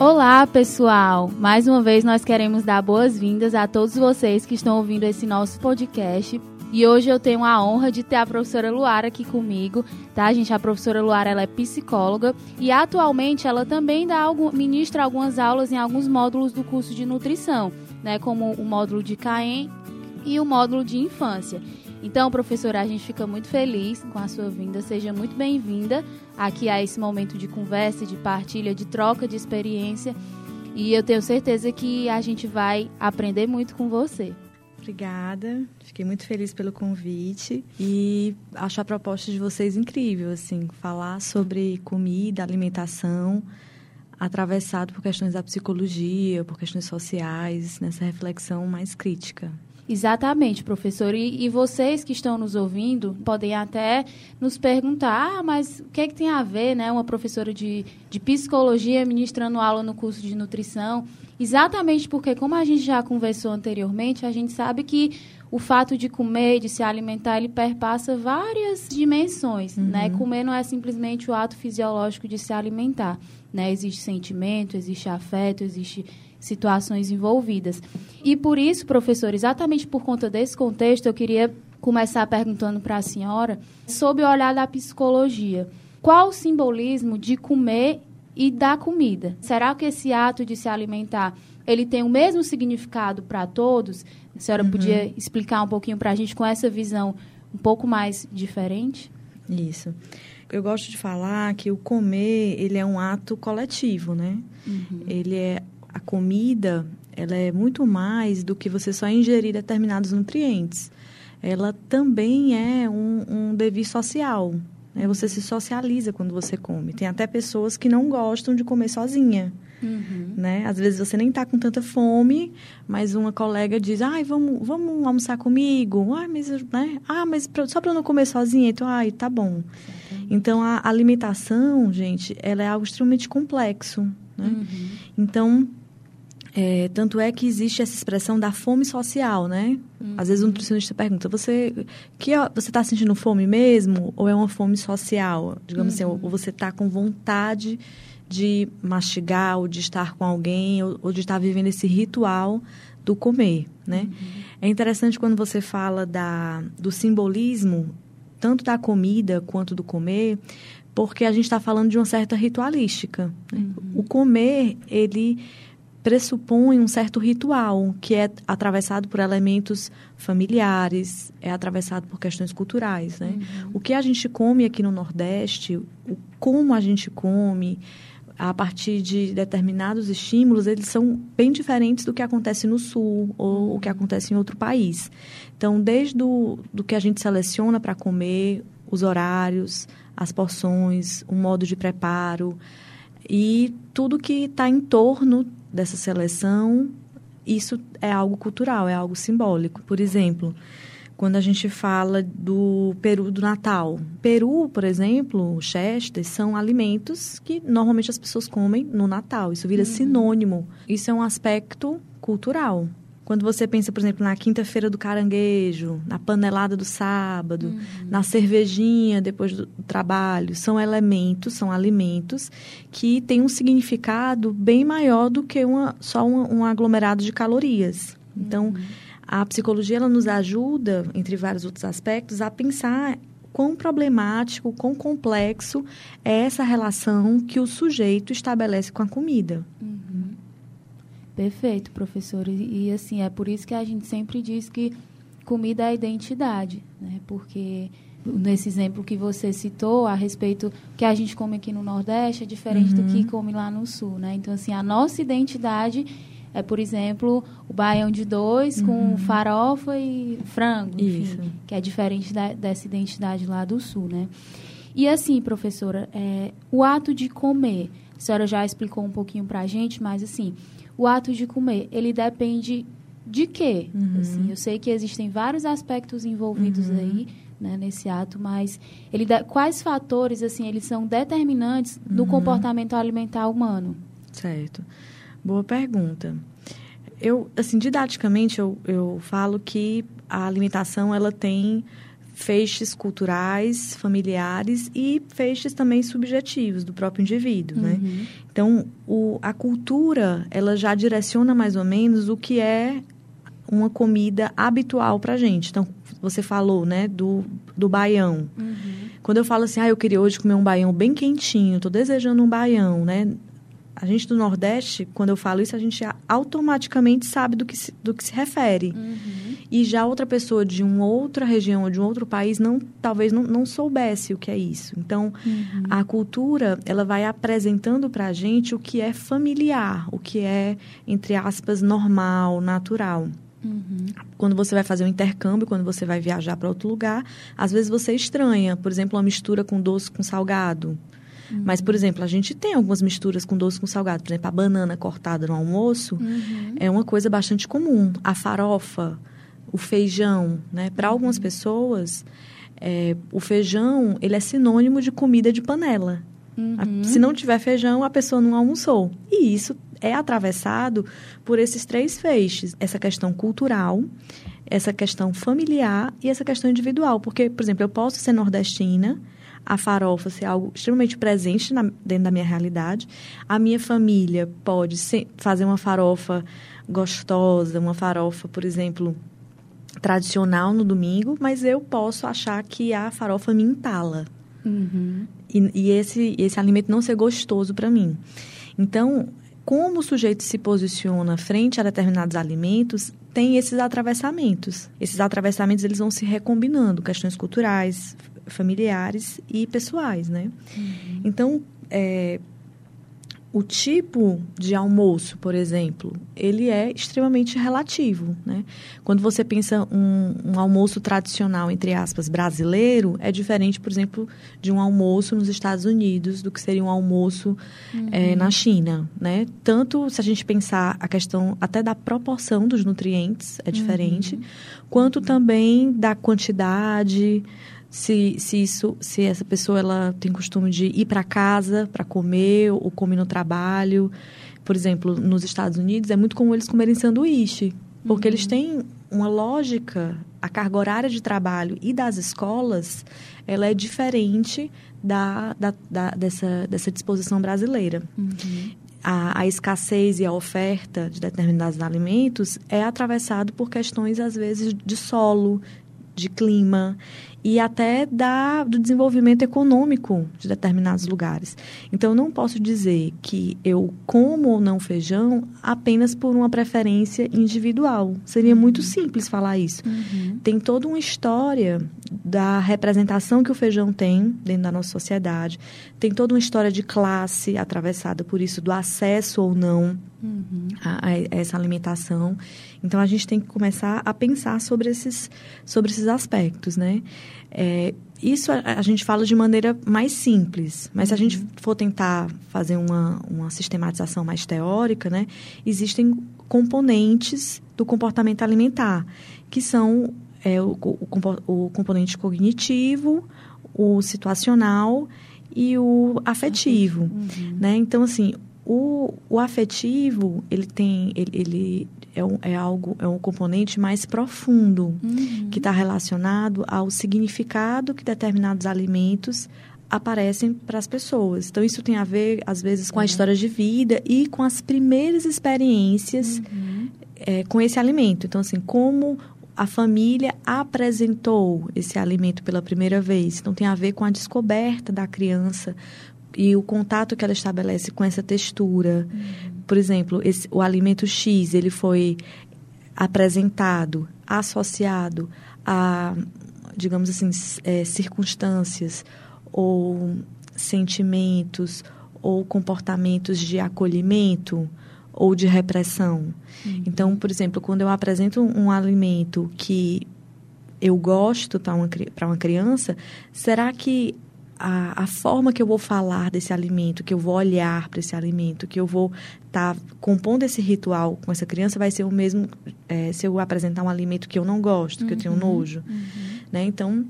Olá, pessoal! Mais uma vez nós queremos dar boas-vindas a todos vocês que estão ouvindo esse nosso podcast. E hoje eu tenho a honra de ter a professora Luara aqui comigo, tá, gente? A professora Luara ela é psicóloga e atualmente ela também dá algum, ministra algumas aulas em alguns módulos do curso de nutrição, né? Como o módulo de CAEM e o módulo de infância. Então, professora, a gente fica muito feliz com a sua vinda. Seja muito bem-vinda aqui a esse momento de conversa, de partilha, de troca de experiência. E eu tenho certeza que a gente vai aprender muito com você. Obrigada, fiquei muito feliz pelo convite e acho a proposta de vocês incrível, assim, falar sobre comida, alimentação, atravessado por questões da psicologia, por questões sociais, nessa reflexão mais crítica. Exatamente, professor. E, e, vocês que estão nos ouvindo podem até nos perguntar, ah, mas o que, é que tem a ver, né? Uma professora de, de psicologia ministrando aula no curso de nutrição. Exatamente porque, como a gente já conversou anteriormente, a gente sabe que o fato de comer, de se alimentar, ele perpassa várias dimensões, uhum. né? Comer não é simplesmente o ato fisiológico de se alimentar, né? Existe sentimento, existe afeto, existe situações envolvidas. E por isso, professor, exatamente por conta desse contexto, eu queria começar perguntando para a senhora, sob o olhar da psicologia, qual o simbolismo de comer e da comida? Será que esse ato de se alimentar ele tem o mesmo significado para todos? A senhora uhum. podia explicar um pouquinho para a gente com essa visão um pouco mais diferente? Isso. Eu gosto de falar que o comer ele é um ato coletivo, né? Uhum. Ele é a comida ela é muito mais do que você só ingerir determinados nutrientes. Ela também é um, um dever social. Né? Você se socializa quando você come. Tem até pessoas que não gostam de comer sozinha. Uhum. Né? Às vezes você nem está com tanta fome, mas uma colega diz, ai, vamos, vamos almoçar comigo. Ai, mas, né? Ah, mas só para não comer sozinha. Então, ai, tá bom. Então, a alimentação, gente, ela é algo extremamente complexo. Né? Uhum. Então, é, tanto é que existe essa expressão da fome social, né? Uhum. Às vezes um nutricionista pergunta, você que você está sentindo fome mesmo ou é uma fome social? Digamos uhum. assim, ou você está com vontade de mastigar ou de estar com alguém ou, ou, de estar vivendo esse ritual do comer, né? Uhum. É interessante quando você fala da, do simbolismo tanto da comida quanto do comer, porque a gente está falando de uma certa ritualística. Né? Uhum. O comer, ele pressupõe um certo ritual que é atravessado por elementos familiares, é atravessado por questões culturais, né? Uhum. O que a gente come aqui no Nordeste, o como a gente come, a partir de determinados estímulos, eles são bem diferentes do que acontece no Sul ou o que acontece em outro país. Então, desde do, do que a gente seleciona para comer, os horários, as porções, o modo de preparo e tudo que está em torno dessa seleção, isso é algo cultural, é algo simbólico. Por exemplo, quando a gente fala do peru do Natal. Peru, por exemplo, chester, são alimentos que normalmente as pessoas comem no Natal. Isso vira uhum. sinônimo. Isso é um aspecto cultural. Quando você pensa, por exemplo, na quinta-feira do caranguejo, na panelada do sábado, uhum. na cervejinha depois do trabalho, são elementos, são alimentos que têm um significado bem maior do que uma, só um, um aglomerado de calorias. Então, uhum. A psicologia ela nos ajuda, entre vários outros aspectos, a pensar quão problemático, quão complexo é essa relação que o sujeito estabelece com a comida. Uhum. Perfeito, professor. E, assim, é por isso que a gente sempre diz que comida é identidade, né? Porque nesse exemplo que você citou a respeito que a gente come aqui no Nordeste é diferente uhum. do que come lá no Sul, né? Então, assim, a nossa identidade é, por exemplo, o baião de dois uhum. com farofa e frango, enfim, Isso. que é diferente da, dessa identidade lá do Sul, né? E assim, professora, é, o ato de comer, a senhora já explicou um pouquinho para a gente, mas assim, o ato de comer, ele depende de quê? Uhum. Assim, eu sei que existem vários aspectos envolvidos uhum. aí, né, nesse ato, mas ele quais fatores, assim, eles são determinantes do uhum. comportamento alimentar humano? Certo. Boa pergunta. Eu, assim, didaticamente, eu, eu falo que a alimentação, ela tem feixes culturais, familiares e feixes também subjetivos do próprio indivíduo, né? uhum. né? Então, o, a cultura, ela já direciona mais ou menos o que é uma comida habitual para gente. Então, você falou, né, do, do baião. Uhum. Quando eu falo assim, ah, eu queria hoje comer um baião bem quentinho, estou desejando um baião, né? A gente do Nordeste, quando eu falo isso, a gente automaticamente sabe do que se, do que se refere. Uhum. E já outra pessoa de uma outra região ou de um outro país não, talvez não, não soubesse o que é isso. Então, uhum. a cultura, ela vai apresentando para a gente o que é familiar, o que é, entre aspas, normal, natural. Uhum. Quando você vai fazer um intercâmbio, quando você vai viajar para outro lugar, às vezes você estranha, por exemplo, uma mistura com doce com salgado. Uhum. Mas, por exemplo, a gente tem algumas misturas com doce com salgado. Por exemplo, a banana cortada no almoço uhum. é uma coisa bastante comum. A farofa, o feijão, né? Para algumas uhum. pessoas, é, o feijão ele é sinônimo de comida de panela. Uhum. Se não tiver feijão, a pessoa não almoçou. E isso é atravessado por esses três feixes: essa questão cultural, essa questão familiar e essa questão individual. Porque, por exemplo, eu posso ser nordestina, a farofa ser algo extremamente presente na, dentro da minha realidade. A minha família pode fazer uma farofa gostosa, uma farofa, por exemplo, tradicional no domingo, mas eu posso achar que a farofa me entala. Uhum. E, e, esse, esse alimento não ser gostoso para mim. Então, como o sujeito se posiciona frente a determinados alimentos, tem esses atravessamentos. Esses atravessamentos eles vão se recombinando, questões culturais, familiares e pessoais, né? Uhum. Então, é, o tipo de almoço, por exemplo, ele é extremamente relativo, né? Quando você pensa um, um, almoço tradicional, entre aspas, brasileiro, é diferente, por exemplo, de um almoço nos Estados Unidos do que seria um almoço uhum. é, na China, né? Tanto se a gente pensar a questão até da proporção dos nutrientes é diferente, uhum. quanto também da quantidade, se, se isso se essa pessoa ela tem costume de ir para casa para comer ou comer no trabalho por exemplo nos Estados Unidos é muito comum eles comerem sanduíche porque uhum. eles têm uma lógica a carga horária de trabalho e das escolas ela é diferente da, da, da dessa, dessa disposição brasileira uhum. A, a, escassez e a oferta de determinados alimentos é atravessado por questões, às vezes, de solo, de clima e até da, do desenvolvimento econômico de determinados lugares. Então, eu não posso dizer que eu como ou não feijão apenas por uma preferência individual. Seria uhum. muito simples falar isso. Uhum. Tem toda uma história da representação que o feijão tem dentro da nossa sociedade. Tem toda uma história de classe atravessada por isso, do acesso ou não uhum. a, a, essa alimentação. Então a gente tem que começar a pensar sobre esses, sobre esses aspectos, né? É, isso a, a, gente fala de maneira mais simples, mas se a gente uhum. for tentar fazer uma, uma sistematização mais teórica, né? Existem componentes do comportamento alimentar, que são é, o, o, o componente cognitivo, o situacional e o afetivo, uhum. né? Então, assim, o, o afetivo, ele tem, ele, ele é, um, é algo, é um componente mais profundo, uhum. que está relacionado ao significado que determinados alimentos aparecem para as pessoas. Então, isso tem a ver, às vezes, com a uhum. história de vida e com as primeiras experiências uhum. é, com esse alimento. Então, assim, como a família apresentou esse alimento pela primeira vez. Então, tem a ver com a descoberta da criança e o contato que ela estabelece com essa textura. Uhum. Por exemplo, esse, o alimento X, ele foi apresentado, associado a, digamos assim, é, circunstâncias ou sentimentos ou comportamentos de acolhimento ou de repressão. Uhum. Então, por exemplo, quando eu apresento um, um alimento que eu gosto para uma, uma criança, será que a, a, forma que eu vou falar desse alimento, que eu vou olhar para esse alimento, que eu vou estar tá compondo esse ritual com essa criança vai ser o mesmo é, se eu apresentar um alimento que eu não gosto, que eu tenho uhum, nojo. Uhum. Né? Então,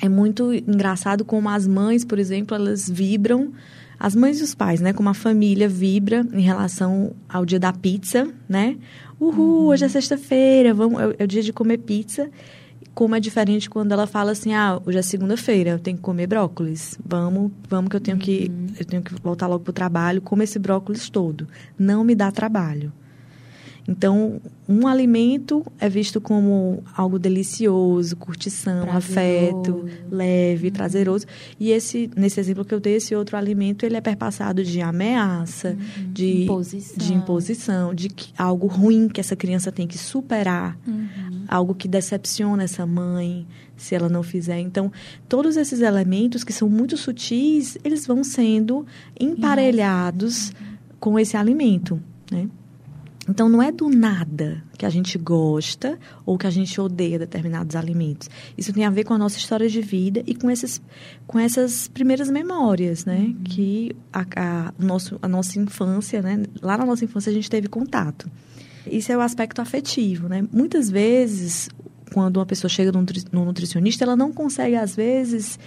é muito engraçado como as mães, por exemplo, elas vibram as mães e os pais, né? Como a família vibra em relação ao dia da pizza, né? Uhul, uhum. hoje é sexta-feira, vamos, é, é o dia de comer pizza como é diferente quando ela fala assim, ah, hoje é segunda-feira, eu tenho que comer brócolis. Vamos, vamos que eu tenho que uhum. eu tenho que voltar logo pro trabalho, como esse brócolis todo. Não me dá trabalho. Então, um alimento é visto como algo delicioso, curtição, afeto, leve, uhum. prazeroso. E esse, nesse exemplo que eu dei, esse outro alimento, ele é perpassado de ameaça, uhum. de, imposição. de imposição, de que, algo ruim que essa criança tem que superar, uhum. algo que decepciona essa mãe se ela não fizer. Então, todos esses elementos que são muito sutis, eles vão sendo emparelhados uhum. com esse alimento, né? Então, não é do nada que a gente gosta ou que a gente odeia determinados alimentos. Isso tem a ver com a nossa história de vida e com, esses, com essas primeiras memórias, né? Uhum. Que a, a, nosso, a nossa infância, né? Lá na nossa infância a gente teve contato. Isso é o aspecto afetivo, né? Muitas vezes, quando uma pessoa chega no nutricionista, ela não consegue, às vezes,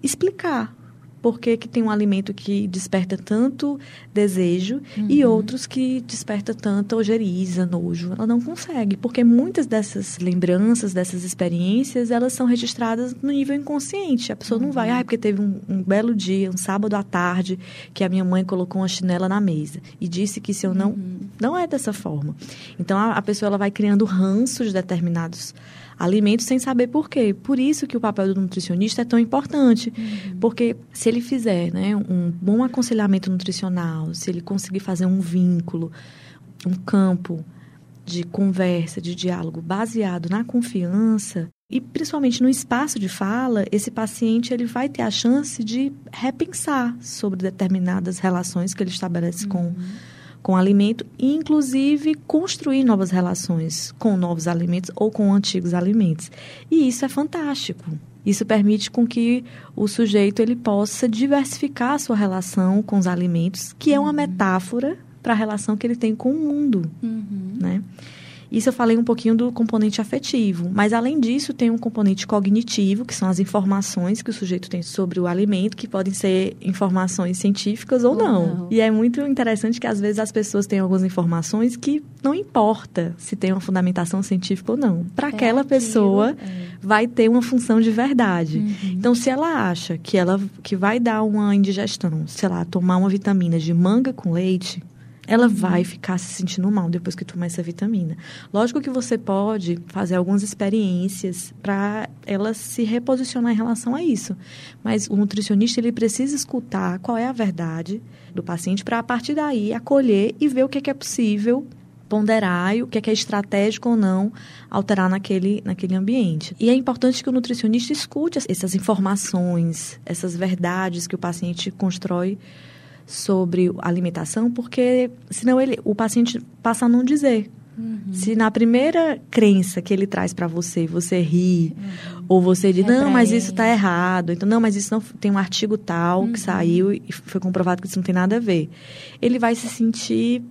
explicar por que, que tem um alimento que desperta tanto desejo uhum. e outros que desperta tanta ojeriza, nojo. Ela não consegue, porque muitas dessas lembranças, dessas experiências, elas são registradas no nível inconsciente. A pessoa uhum. não vai, ah, porque teve um, um, belo dia, um sábado à tarde, que a minha mãe colocou uma chinela na mesa e disse que se eu não... Uhum. Não é dessa forma. Então, a, a pessoa ela vai criando ranços de determinados alimentos sem saber por quê. Por isso que o papel do nutricionista é tão importante. Uhum. Porque se ele fizer né, um bom aconselhamento nutricional, se ele conseguir fazer um vínculo, um campo de conversa, de diálogo baseado na confiança e principalmente no espaço de fala, esse paciente ele vai ter a chance de repensar sobre determinadas relações que ele estabelece uhum. com com alimento e, inclusive, construir novas relações com novos alimentos ou com antigos alimentos. E isso é fantástico. Isso permite com que o sujeito ele possa diversificar a sua relação com os alimentos, que é uma uhum. metáfora para a relação que ele tem com o mundo, uhum. né? Isso eu falei um pouquinho do componente afetivo, mas além disso tem um componente cognitivo, que são as informações que o sujeito tem sobre o alimento, que podem ser informações científicas ou, ou não. não. E é muito interessante que às vezes as pessoas têm algumas informações que não importa se tem uma fundamentação científica ou não. Para é aquela aquilo, pessoa é. vai ter uma função de verdade. Uhum. Então se ela acha que ela que vai dar uma indigestão, sei lá, tomar uma vitamina de manga com leite, ela vai ficar se sentindo mal depois que tomar essa vitamina. Lógico que você pode fazer algumas experiências para ela se reposicionar em relação a isso, mas o nutricionista ele precisa escutar qual é a verdade do paciente para a partir daí acolher e ver o que é, que é possível ponderar e o que é, que é estratégico ou não alterar naquele, naquele ambiente. E é importante que o nutricionista escute essas informações, essas verdades que o paciente constrói sobre alimentação, porque senão ele, o paciente passa a não dizer. Uhum. Se na primeira crença que ele traz para você, você ri, uhum. ou você diz, é não, mas isso está errado, então, não, mas isso não tem um artigo tal uhum. que saiu e foi comprovado que isso não tem nada a ver. Ele vai se sentir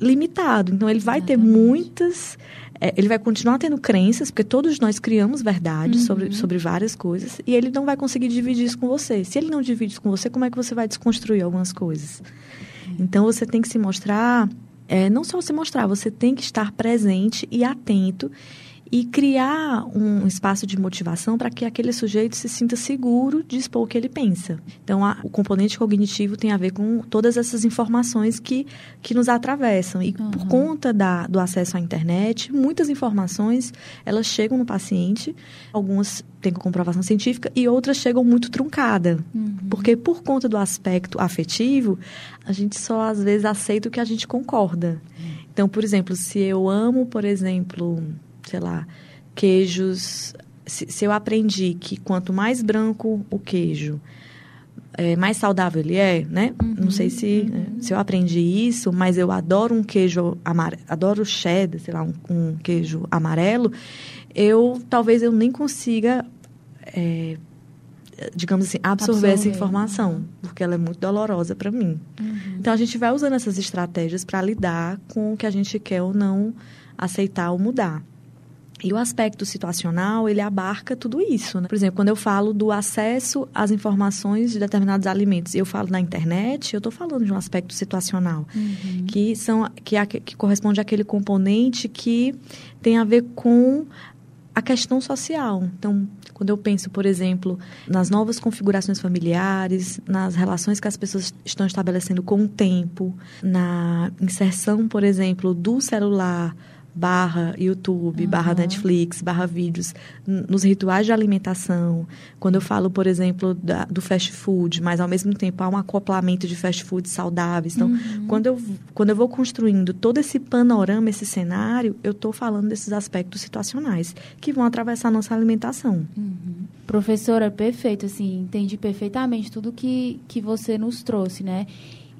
limitado. Então, ele vai Exatamente. ter muitas é, ele vai continuar tendo crenças, porque todos nós criamos verdades uhum. sobre, sobre várias coisas, e ele não vai conseguir dividir isso com você. Se ele não divide isso com você, como é que você vai desconstruir algumas coisas? Uhum. Então, você tem que se mostrar, é, não só se mostrar, você tem que estar presente e atento e criar um espaço de motivação para que aquele sujeito se sinta seguro de expor o que ele pensa. Então, a, o componente cognitivo tem a ver com todas essas informações que, que nos atravessam. E uhum. por conta da, do acesso à internet, muitas informações elas chegam no paciente, algumas têm comprovação científica e outras chegam muito truncada. Uhum. Porque por conta do aspecto afetivo, a gente só às vezes aceita o que a gente concorda. Uhum. Então, por exemplo, se eu amo, por exemplo, sei lá, queijos. Se, se eu aprendi que quanto mais branco o queijo, é, mais saudável ele é, né? Uhum, Não sei se, uhum. Né, se eu aprendi isso, mas eu adoro um queijo amarelo, adoro cheddar, sei lá, um, um, queijo amarelo. Eu talvez eu nem consiga, é, digamos assim, absorver, absorver, essa informação, porque ela é muito dolorosa para mim. Uhum. Então a gente vai usando essas estratégias para lidar com o que a gente quer ou não aceitar ou mudar. E o aspecto situacional, ele abarca tudo isso, né? Por exemplo, quando eu falo do acesso às informações de determinados alimentos, eu falo na internet, eu estou falando de um aspecto situacional, uhum. que, são, que, é, que corresponde àquele componente que tem a ver com a questão social. Então, quando eu penso, por exemplo, nas novas configurações familiares, nas relações que as pessoas estão estabelecendo com o tempo, na inserção, por exemplo, do celular barra YouTube, uhum. barra Netflix, barra vídeos, nos rituais de alimentação. Quando eu falo, por exemplo, da, do fast food, mas ao mesmo tempo há um acoplamento de fast food saudáveis. Então, uhum. quando, eu, quando eu vou construindo todo esse panorama, esse cenário, eu estou falando desses aspectos situacionais que vão atravessar a nossa alimentação. Uhum. Professora, perfeito, assim, entendi perfeitamente tudo que, que você nos trouxe, né?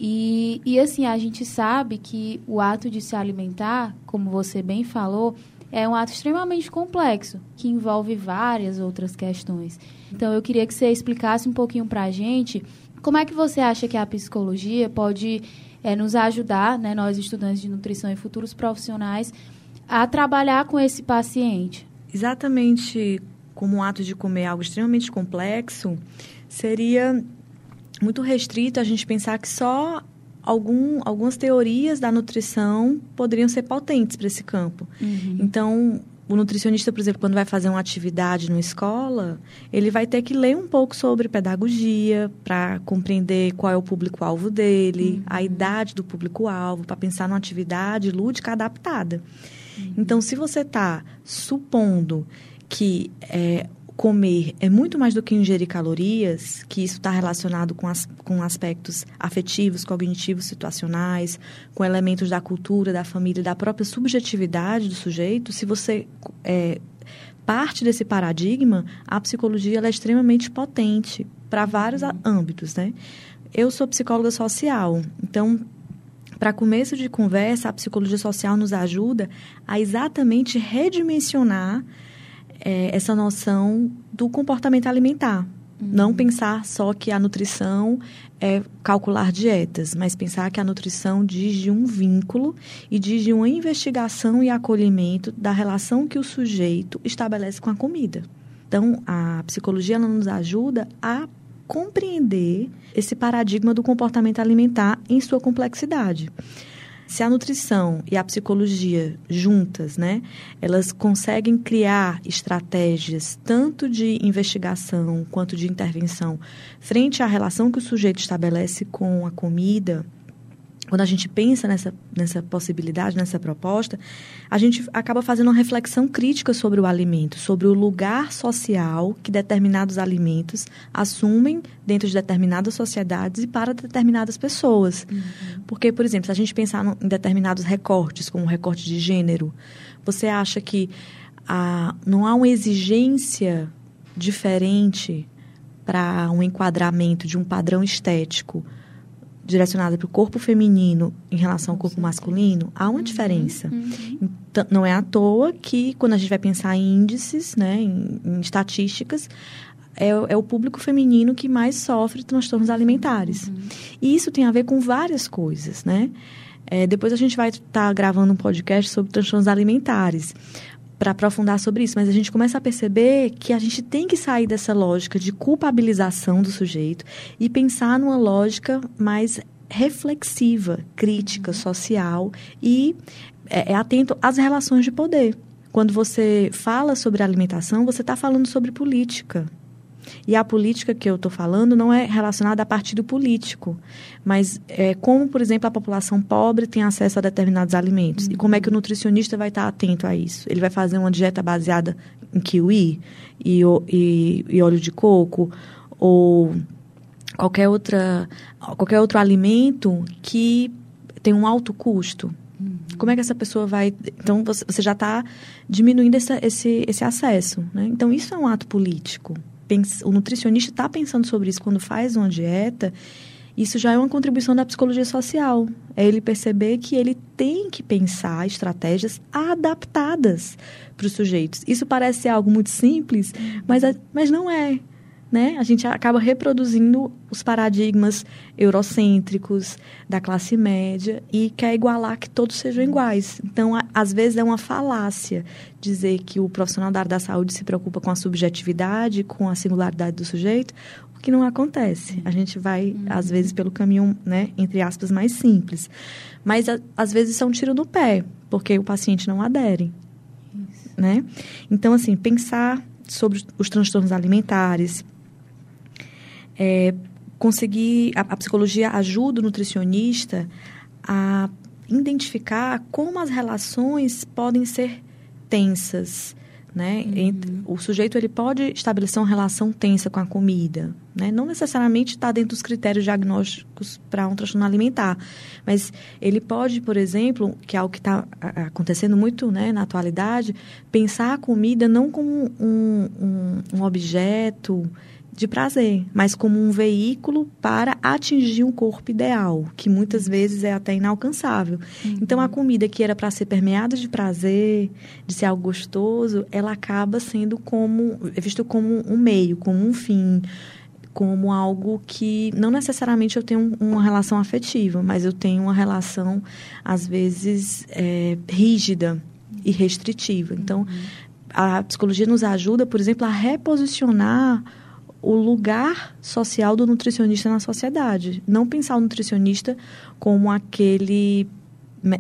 E, e assim, a gente sabe que o ato de se alimentar, como você bem falou, é um ato extremamente complexo, que envolve várias outras questões. Então, eu queria que você explicasse um pouquinho para a gente como é que você acha que a psicologia pode é, nos ajudar, né, nós estudantes de nutrição e futuros profissionais, a trabalhar com esse paciente. Exatamente como um ato de comer algo extremamente complexo, seria muito restrito a gente pensar que só algum, algumas teorias da nutrição poderiam ser potentes para esse campo. Uhum. Então, o nutricionista, por exemplo, quando vai fazer uma atividade numa escola, ele vai ter que ler um pouco sobre pedagogia para compreender qual é o público-alvo dele, uhum. a idade do público-alvo, para pensar numa atividade lúdica adaptada. Uhum. Então, se você está supondo que é, comer é muito mais do que ingerir calorias, que isso está relacionado com, as, com aspectos afetivos, cognitivos, situacionais, com elementos da cultura, da família, da própria subjetividade do sujeito, se você é, parte desse paradigma, a psicologia é extremamente potente para vários âmbitos, né? Eu sou psicóloga social, então para começo de conversa, a psicologia social nos ajuda a exatamente redimensionar é, essa noção do comportamento alimentar. Uhum. Não pensar só que a nutrição é calcular dietas, mas pensar que a nutrição diz de um vínculo e diz de uma investigação e acolhimento da relação que o sujeito estabelece com a comida. Então, a psicologia nos ajuda a compreender esse paradigma do comportamento alimentar em sua complexidade se a nutrição e a psicologia juntas, né, elas conseguem criar estratégias tanto de investigação quanto de intervenção frente à relação que o sujeito estabelece com a comida, quando a gente pensa nessa, nessa possibilidade, nessa proposta, a gente acaba fazendo uma reflexão crítica sobre o alimento, sobre o lugar social que determinados alimentos assumem dentro de determinadas sociedades e para determinadas pessoas. Uhum. Porque, por exemplo, se a gente pensar em determinados recortes, como o recorte de gênero, você acha que a, não há uma exigência diferente para um enquadramento de um padrão estético direcionada para o corpo feminino em relação ao corpo masculino, há uma uhum, diferença. Uhum. Então, não é à toa que, quando a gente vai pensar em índices, né, em, em estatísticas, é, é, o público feminino que mais sofre transtornos alimentares. Uhum. E isso tem a ver com várias coisas, né? É, depois a gente vai estar tá gravando um podcast sobre transtornos alimentares para aprofundar sobre isso, mas a gente começa a perceber que a gente tem que sair dessa lógica de culpabilização do sujeito e pensar numa lógica mais reflexiva, crítica, social e é, é atento às relações de poder. Quando você fala sobre alimentação, você está falando sobre política. E a política que eu estou falando não é relacionada a partido político, mas é como, por exemplo, a população pobre tem acesso a determinados alimentos. Uhum. E como é que o nutricionista vai estar atento a isso? Ele vai fazer uma dieta baseada em kiwi e, e, e óleo de coco ou qualquer, outra, qualquer outro alimento que tem um alto custo. Uhum. Como é que essa pessoa vai. Então, você já está diminuindo esse, esse, esse acesso. Né? Então, isso é um ato político o nutricionista está pensando sobre isso quando faz uma dieta, isso já é uma contribuição da psicologia social. É ele perceber que ele tem que pensar estratégias adaptadas para os sujeitos. Isso parece ser algo muito simples, mas, é, mas não é né? A gente acaba reproduzindo os paradigmas eurocêntricos da classe média e quer igualar que todos sejam iguais. Então, às vezes é uma falácia dizer que o profissional da área da saúde se preocupa com a subjetividade, com a singularidade do sujeito, o que não acontece. A gente vai, uhum. às vezes, pelo caminho, né, entre aspas, mais simples. Mas, às vezes, são um tiro no pé, porque o paciente não adere. Né? Então, assim, pensar sobre os transtornos alimentares, é, conseguir a, a psicologia ajuda o nutricionista a identificar como as relações podem ser tensas, né? Uhum. O sujeito ele pode estabelecer uma relação tensa com a comida, né? Não necessariamente está dentro dos critérios diagnósticos para um transtorno alimentar, mas ele pode, por exemplo, que é algo que está acontecendo muito, né, na atualidade, pensar a comida não como um, um, um objeto de prazer, mas como um veículo para atingir um corpo ideal, que muitas vezes é até inalcançável. Uhum. Então a comida que era para ser permeada de prazer, de ser algo gostoso, ela acaba sendo como é visto como um meio, como um fim, como algo que não necessariamente eu tenho uma relação afetiva, mas eu tenho uma relação às vezes é, rígida e restritiva. Então a psicologia nos ajuda, por exemplo, a reposicionar o lugar social do nutricionista na sociedade. Não pensar o nutricionista como aquele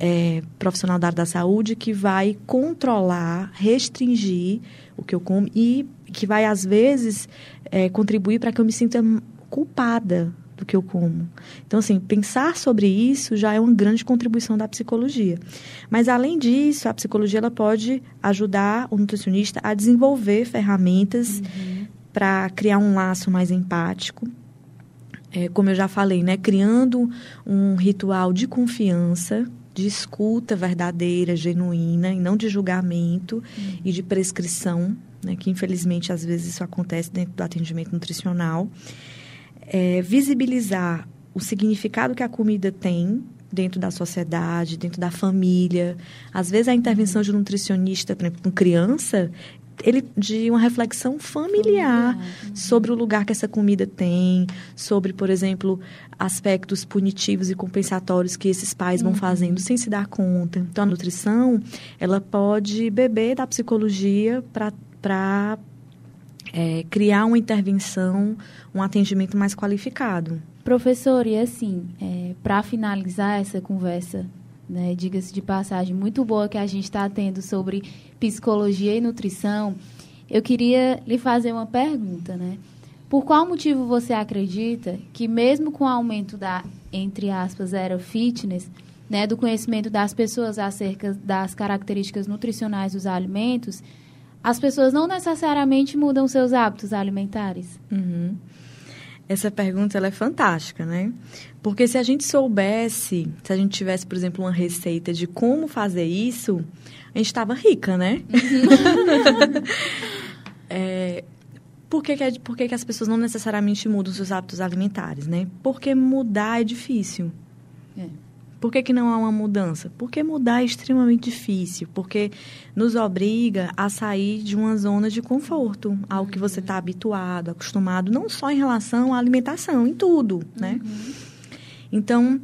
é, profissional da área da saúde que vai controlar, restringir o que eu como e que vai, às vezes, é, contribuir para que eu me sinta culpada do que eu como. Então, assim, pensar sobre isso já é uma grande contribuição da psicologia. Mas, além disso, a psicologia ela pode ajudar o nutricionista a desenvolver ferramentas uhum para criar um laço mais empático. É, como eu já falei, né, criando um ritual de confiança, de escuta verdadeira, genuína, e não de julgamento uhum. e de prescrição, né, que infelizmente às vezes isso acontece dentro do atendimento nutricional. É, visibilizar o significado que a comida tem dentro da sociedade, dentro da família. Às vezes a intervenção de um nutricionista, por exemplo, com criança, ele de uma reflexão familiar, familiar. sobre o lugar que essa comida tem, sobre, por exemplo, aspectos punitivos e compensatórios que esses pais vão uhum. fazendo sem se dar conta. Então, a nutrição, ela pode beber da psicologia para é, criar uma intervenção, um atendimento mais qualificado. Professor, e assim, é, para finalizar essa conversa né, diga-se de passagem, muito boa que a gente está tendo sobre psicologia e nutrição, eu queria lhe fazer uma pergunta, né? Por qual motivo você acredita que mesmo com o aumento da, entre aspas, era fitness, né, do conhecimento das pessoas acerca das características nutricionais dos alimentos, as pessoas não necessariamente mudam seus hábitos alimentares? Uhum. Essa pergunta ela é fantástica, né? Porque se a gente soubesse, se a gente tivesse, por exemplo, uma receita de como fazer isso, a gente estava rica, né? é, por que, que, é, por que, que as pessoas não necessariamente mudam seus hábitos alimentares, né? Porque mudar é difícil. É. Por que, que não há uma mudança? Porque mudar é extremamente difícil, porque nos obriga a sair de uma zona de conforto, ao que você está habituado, acostumado, não só em relação à alimentação, em tudo, né? Uhum. Então,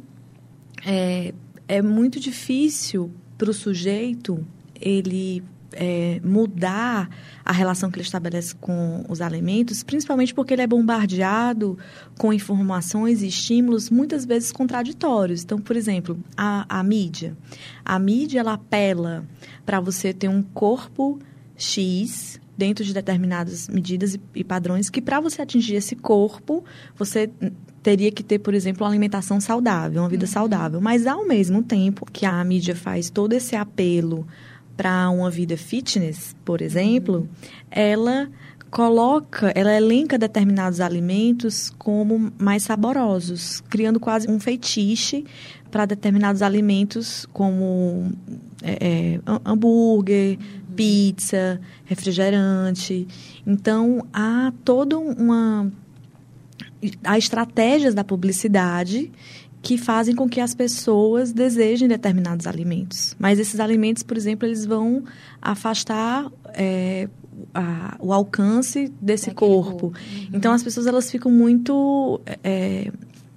é, é muito difícil para o sujeito ele é, mudar a relação que ele estabelece com os alimentos, principalmente porque ele é bombardeado com informações e estímulos muitas vezes contraditórios. Então, por exemplo, a, a mídia. A mídia ela apela para você ter um corpo X dentro de determinadas medidas e, e padrões que para você atingir esse corpo, você teria que ter, por exemplo, uma alimentação saudável, uma vida uhum. saudável. Mas ao mesmo tempo que a mídia faz todo esse apelo para uma vida fitness, por exemplo, ela coloca, ela elenca determinados alimentos como mais saborosos, criando quase um feitiço para determinados alimentos como é, é, hambúrguer, pizza, refrigerante. Então há toda uma há estratégias da publicidade que fazem com que as pessoas desejem determinados alimentos. Mas esses alimentos, por exemplo, eles vão afastar é, a, o alcance desse corpo. corpo. Uhum. Então as pessoas elas ficam muito é,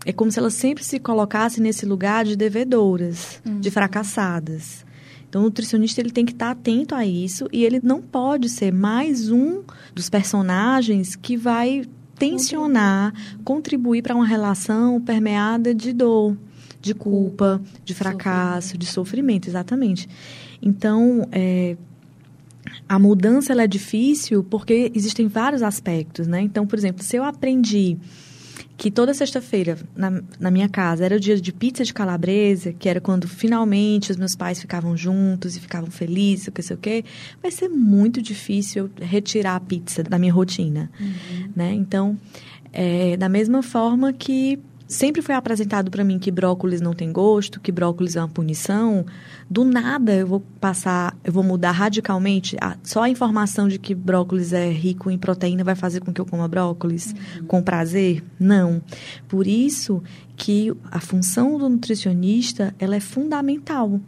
é como se elas sempre se colocassem nesse lugar de devedoras, uhum. de fracassadas. Então, o nutricionista ele tem que estar atento a isso e ele não pode ser mais um dos personagens que vai tensionar, contribuir para uma relação permeada de dor, de culpa, de fracasso, de sofrimento, exatamente. Então, é, a mudança é difícil porque existem vários aspectos, né? Então, por exemplo, se eu aprendi que toda sexta-feira na, na minha casa era o dia de pizza de calabresa, que era quando finalmente os meus pais ficavam juntos e ficavam felizes, o que sei o quê, vai ser muito difícil retirar a pizza da minha rotina, uhum. né? Então, é, da mesma forma que sempre foi apresentado para mim que brócolis não tem gosto, que brócolis é uma punição, do nada eu vou passar, eu vou mudar radicalmente. Só a informação de que brócolis é rico em proteína vai fazer com que eu coma brócolis uhum. com prazer? Não. Por isso que a função do nutricionista ela é fundamental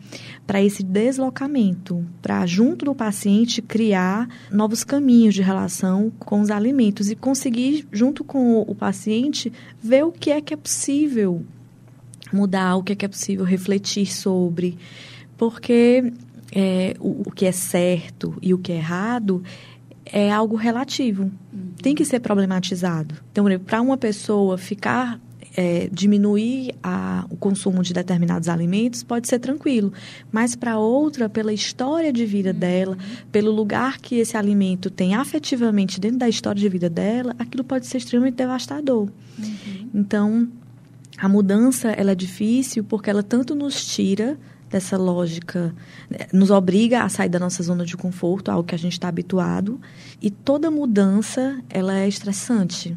para esse deslocamento, para junto do paciente criar novos caminhos de relação com os alimentos e conseguir junto com o paciente ver o que é que é possível mudar, o que é que é possível refletir sobre, porque é, o, o que é certo e o que é errado é algo relativo. Uhum. Tem que ser problematizado. Então, para uma pessoa ficar é, diminuir a, o consumo de determinados alimentos pode ser tranquilo, mas para outra, pela história de vida dela, pelo lugar que esse alimento tem afetivamente dentro da história de vida dela, aquilo pode ser extremamente devastador. Uhum. Então, a mudança ela é difícil porque ela tanto nos tira dessa lógica, né, nos obriga a sair da nossa zona de conforto, algo que a gente está habituado, e toda mudança ela é estressante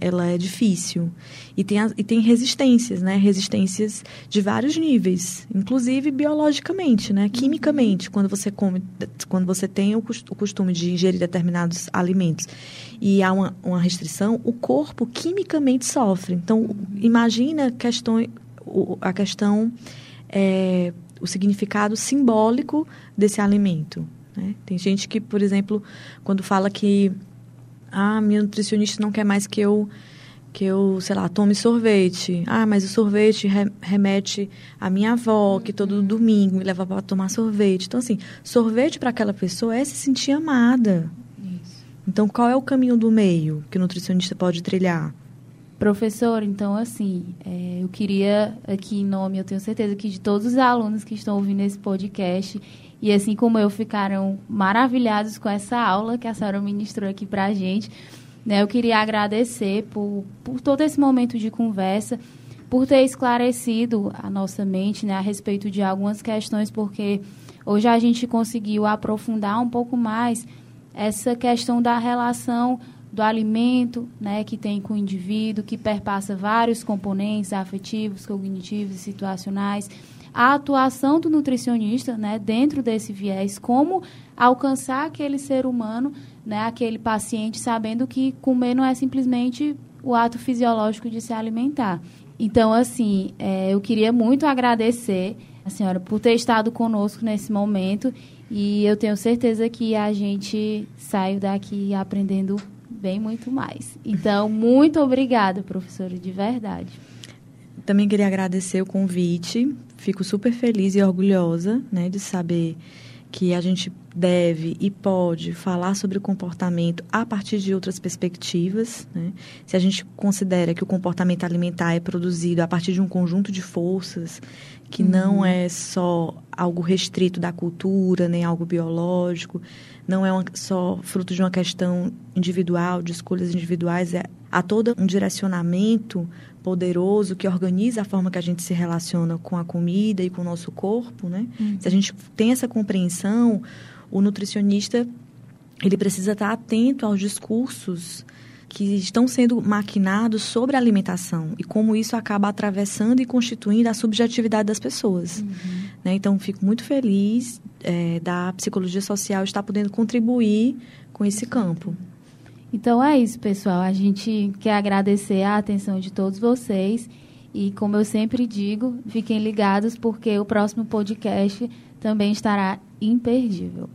ela é difícil. E tem, e tem resistências, né? Resistências de vários níveis, inclusive biologicamente, né? Quimicamente, quando você come, quando você tem o costume de ingerir determinados alimentos e há uma, uma restrição, o corpo quimicamente sofre. Então, imagina questão, a questão é, o significado simbólico desse alimento. Né? Tem gente que, por exemplo, quando fala que ah, minha nutricionista não quer mais que eu que eu, sei lá, tome sorvete. Ah, mas o sorvete re remete à minha avó, que todo domingo me leva para tomar sorvete. Então, assim, sorvete para aquela pessoa é se sentir amada. Isso. Então, qual é o caminho do meio que o nutricionista pode trilhar? Professor, então, assim, é, eu queria aqui em nome, eu tenho certeza que de todos os alunos que estão ouvindo esse podcast, e assim como eu ficaram maravilhados com essa aula que a senhora ministrou aqui para a gente. Né? Eu queria agradecer por, por todo esse momento de conversa, por ter esclarecido a nossa mente né, a respeito de algumas questões, porque hoje a gente conseguiu aprofundar um pouco mais essa questão da relação do alimento né, que tem com o indivíduo, que perpassa vários componentes afetivos, cognitivos e situacionais a atuação do nutricionista, né, dentro desse viés, como alcançar aquele ser humano, né, aquele paciente, sabendo que comer não é simplesmente o ato fisiológico de se alimentar. Então, assim, é, eu queria muito agradecer a senhora por ter estado conosco nesse momento e eu tenho certeza que a gente saiu daqui aprendendo bem muito mais. Então, muito obrigada, professora, de verdade. Também queria agradecer o convite fico super feliz e orgulhosa né, de saber que a gente deve e pode falar sobre o comportamento a partir de outras perspectivas. Né? Se a gente considera que o comportamento alimentar é produzido a partir de um conjunto de forças, que uhum. não é só algo restrito da cultura, nem algo biológico, não é uma, só fruto de uma questão individual, de escolhas individuais, é, há todo um direcionamento poderoso que organiza a forma que a gente se relaciona com a comida e com o nosso corpo, né? Uhum. Se a gente tem essa compreensão, o nutricionista ele precisa estar atento aos discursos que estão sendo maquinados sobre a alimentação e como isso acaba atravessando e constituindo a subjetividade das pessoas. Uhum. Né? Então, fico muito feliz é, da psicologia social estar podendo contribuir com esse campo. Então é isso, pessoal. A gente quer agradecer a atenção de todos vocês. E como eu sempre digo, fiquem ligados porque o próximo podcast também estará imperdível.